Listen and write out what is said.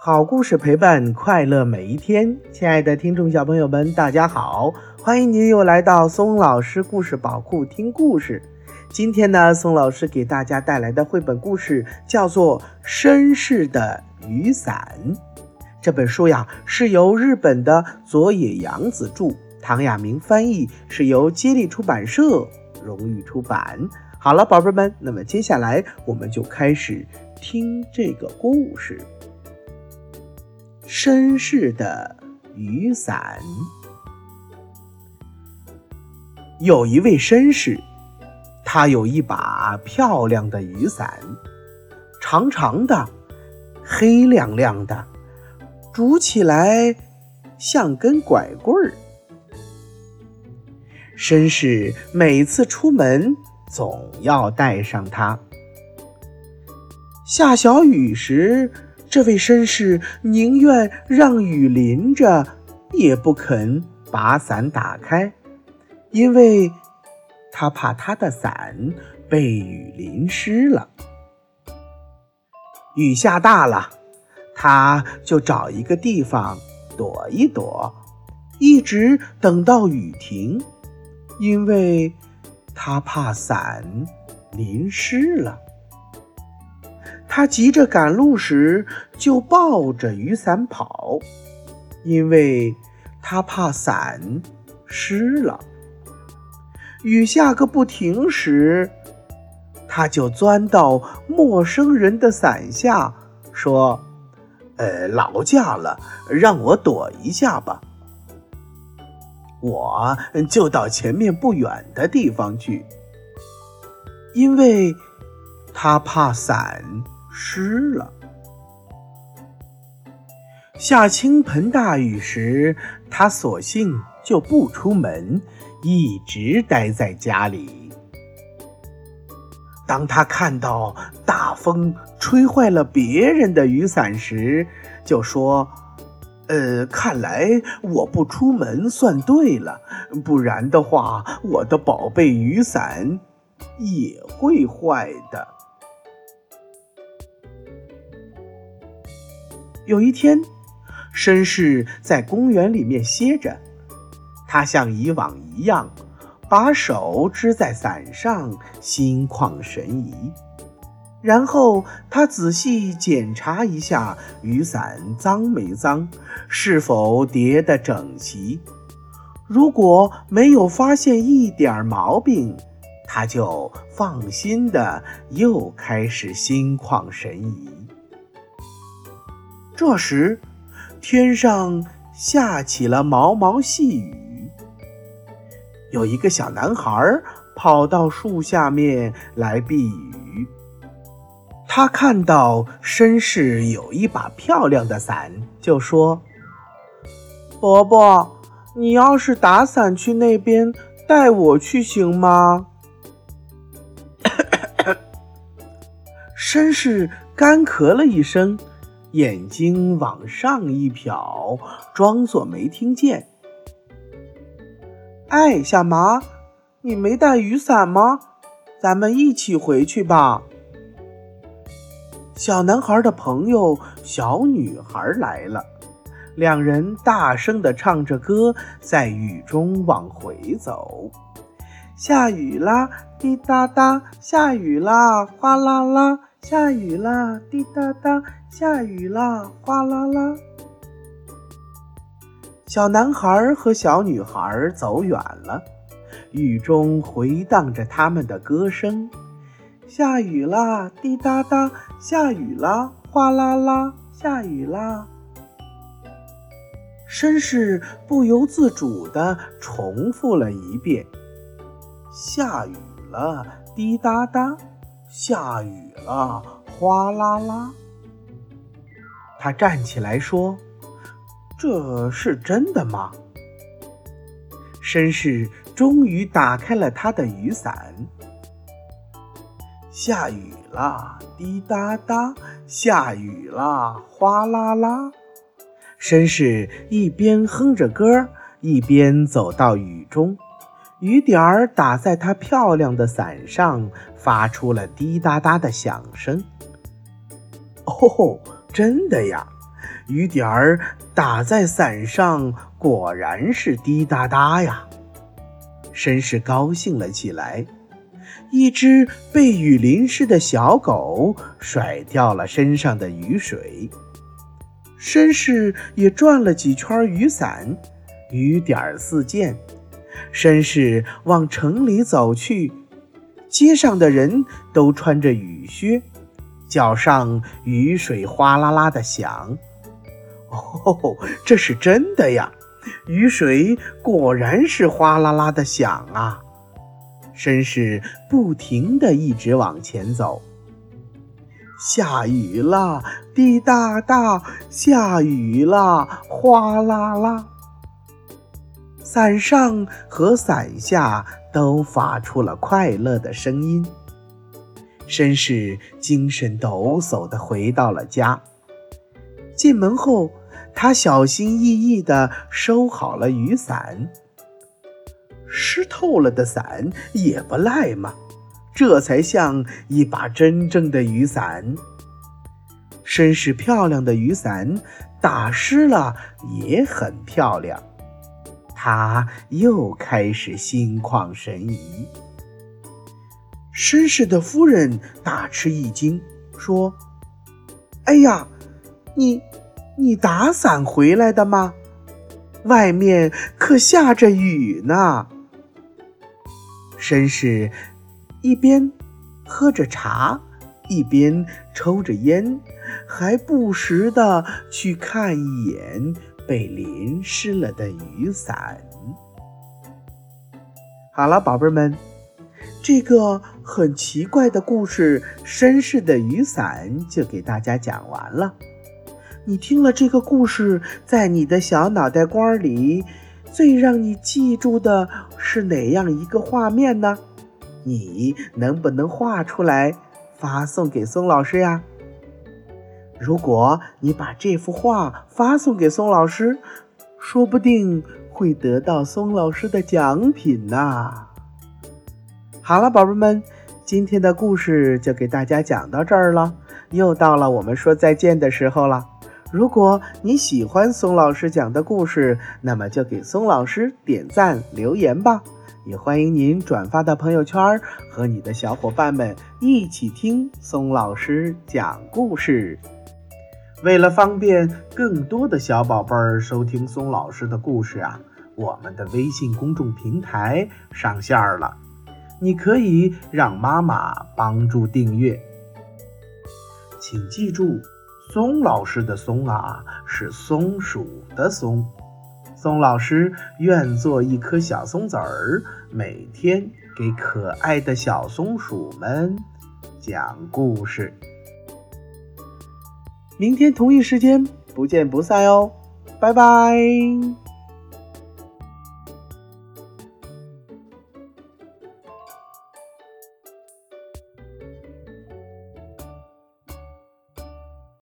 好故事陪伴快乐每一天，亲爱的听众小朋友们，大家好，欢迎您又来到松老师故事宝库听故事。今天呢，松老师给大家带来的绘本故事叫做《绅士的雨伞》。这本书呀，是由日本的佐野洋子著，唐亚明翻译，是由接力出版社荣誉出版。好了，宝贝们，那么接下来我们就开始听这个故事。绅士的雨伞。有一位绅士，他有一把漂亮的雨伞，长长的，黑亮亮的，拄起来像根拐棍儿。绅士每次出门总要带上它。下小雨时。这位绅士宁愿让雨淋着，也不肯把伞打开，因为他怕他的伞被雨淋湿了。雨下大了，他就找一个地方躲一躲，一直等到雨停，因为他怕伞淋湿了。他急着赶路时，就抱着雨伞跑，因为他怕伞湿了。雨下个不停时，他就钻到陌生人的伞下，说：“呃，劳驾了，让我躲一下吧，我就到前面不远的地方去，因为他怕伞。”湿了。下倾盆大雨时，他索性就不出门，一直待在家里。当他看到大风吹坏了别人的雨伞时，就说：“呃，看来我不出门算对了，不然的话，我的宝贝雨伞也会坏的。”有一天，绅士在公园里面歇着，他像以往一样，把手支在伞上，心旷神怡。然后他仔细检查一下雨伞脏没脏，是否叠得整齐。如果没有发现一点毛病，他就放心的又开始心旷神怡。这时，天上下起了毛毛细雨。有一个小男孩跑到树下面来避雨。他看到绅士有一把漂亮的伞，就说：“伯伯，你要是打伞去那边，带我去行吗？” 绅士干咳了一声。眼睛往上一瞟，装作没听见。哎，小麻，你没带雨伞吗？咱们一起回去吧。小男孩的朋友小女孩来了，两人大声地唱着歌，在雨中往回走。下雨啦，滴答答；下雨啦，哗啦啦。下雨啦，滴答答；下雨啦，哗啦啦。小男孩和小女孩走远了，雨中回荡着他们的歌声。下雨啦，滴答答；下雨啦，哗啦啦；下雨啦。绅士不由自主地重复了一遍：下雨了，滴答答。下雨了，哗啦啦。他站起来说：“这是真的吗？”绅士终于打开了他的雨伞。下雨了，滴答答；下雨了，哗啦啦。绅士一边哼着歌，一边走到雨中。雨点儿打在他漂亮的伞上，发出了滴答答的响声。哦，真的呀！雨点儿打在伞上，果然是滴答答呀。绅士高兴了起来。一只被雨淋湿的小狗甩掉了身上的雨水，绅士也转了几圈雨伞，雨点儿四溅。绅士往城里走去，街上的人都穿着雨靴，脚上雨水哗啦啦的响。哦，这是真的呀！雨水果然是哗啦啦的响啊！绅士不停地一直往前走。下雨了，滴答答；下雨了，哗啦啦。伞上和伞下都发出了快乐的声音。绅士精神抖擞地回到了家。进门后，他小心翼翼地收好了雨伞。湿透了的伞也不赖嘛，这才像一把真正的雨伞。绅士漂亮的雨伞打湿了也很漂亮，他又开始心旷神怡。绅士的夫人大吃一惊，说：“哎呀，你你打伞回来的吗？外面可下着雨呢。”绅士一边喝着茶，一边抽着烟，还不时的去看一眼被淋湿了的雨伞。好了，宝贝们，这个很奇怪的故事《绅士的雨伞》就给大家讲完了。你听了这个故事，在你的小脑袋瓜里。最让你记住的是哪样一个画面呢？你能不能画出来发送给宋老师呀？如果你把这幅画发送给松老师，说不定会得到松老师的奖品呢。好了，宝贝们，今天的故事就给大家讲到这儿了，又到了我们说再见的时候了。如果你喜欢松老师讲的故事，那么就给松老师点赞留言吧。也欢迎您转发到朋友圈，和你的小伙伴们一起听松老师讲故事。为了方便更多的小宝贝儿收听松老师的故事啊，我们的微信公众平台上线了，你可以让妈妈帮助订阅，请记住。松老师的“松”啊，是松鼠的“松”。松老师愿做一颗小松子儿，每天给可爱的小松鼠们讲故事。明天同一时间不见不散哦，拜拜。